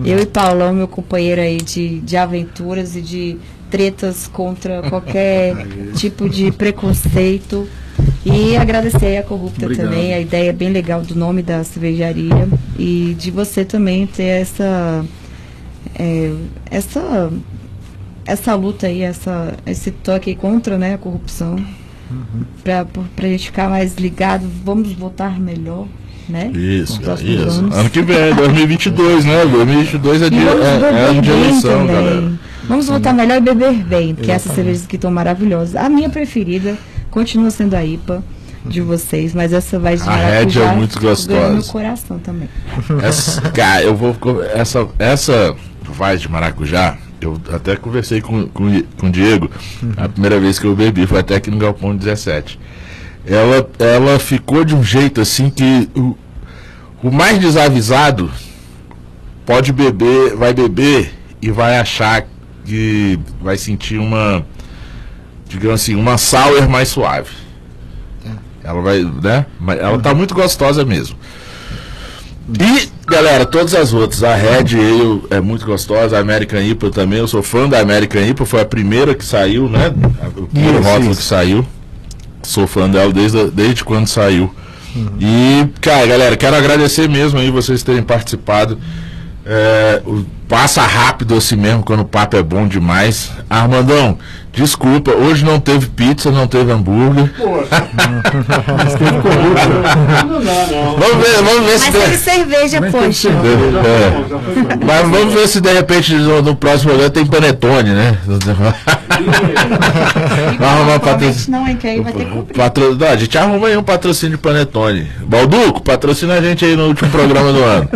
Eu e Paulão, meu companheiro aí de, de aventuras e de tretas contra qualquer tipo de preconceito. E agradecer a Corrupta Obrigado. também, a ideia bem legal do nome da cervejaria. E de você também ter essa. é, essa. Essa luta aí, essa, esse toque contra né, a corrupção. Pra, pra gente ficar mais ligado, vamos votar melhor, né? Isso, isso. anos. Ano que vem, 2022, né? 2022 é, vamos é, é ano de eleição, também. galera. Vamos votar melhor e beber bem, porque essas cervejas aqui estão maravilhosas. A minha preferida continua sendo a IPA de vocês, mas essa vai de A Red maracujá é muito gostosa. ganhou meu coração também. Essa, cara, eu vou. Essa, essa Vaz de maracujá, eu até conversei com, com, com o Diego. A primeira vez que eu bebi foi até aqui no Galpão 17. Ela, ela ficou de um jeito assim que o, o mais desavisado pode beber, vai beber e vai achar que vai sentir uma, digamos assim, uma sour mais suave. Ela vai, né? Ela tá muito gostosa mesmo. E, galera, todas as outras, a Red Ale é muito gostosa, a American IPA também, eu sou fã da American IPA, foi a primeira que saiu, né? O primeiro Isso, rótulo isso. que saiu. Sou fã dela desde, desde quando saiu. E, cara, galera, quero agradecer mesmo aí vocês terem participado. É, o- passa rápido assim mesmo quando o papo é bom demais. Armandão, desculpa, hoje não teve pizza, não teve hambúrguer. Não dá, não. Vamos ver, vamos ver se Mas teve cerveja, poxa. É. Mas vamos ver se de repente no, no próximo programa tem panetone, né? Vai arrumar patrocínio. não, hein, que aí vai ter. Patro... Não, a gente arruma aí um patrocínio de panetone. Balduco, patrocina a gente aí no último programa do ano.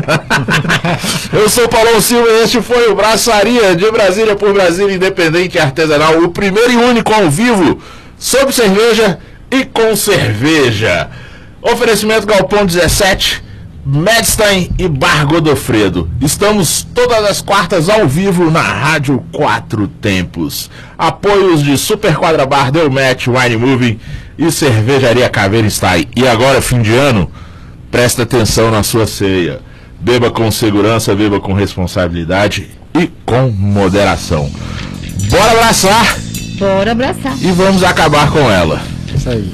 Eu sou o Paulo Silva e este foi o Braçaria de Brasília por Brasília Independente e Artesanal, o primeiro e único ao vivo sobre cerveja e com cerveja. Oferecimento Galpão 17, Medstein e Bar Godofredo. Estamos todas as quartas ao vivo na Rádio Quatro Tempos. Apoios de Super Quadra Bar, Deu Match, Wine Moving e Cervejaria Caveira. E agora, fim de ano, presta atenção na sua ceia. Beba com segurança, beba com responsabilidade e com moderação. Bora abraçar Bora abraçar. e vamos acabar com ela. Isso aí.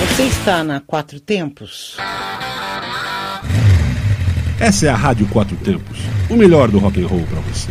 Você está na Quatro Tempos? Essa é a Rádio Quatro Tempos, o melhor do rock and roll para você.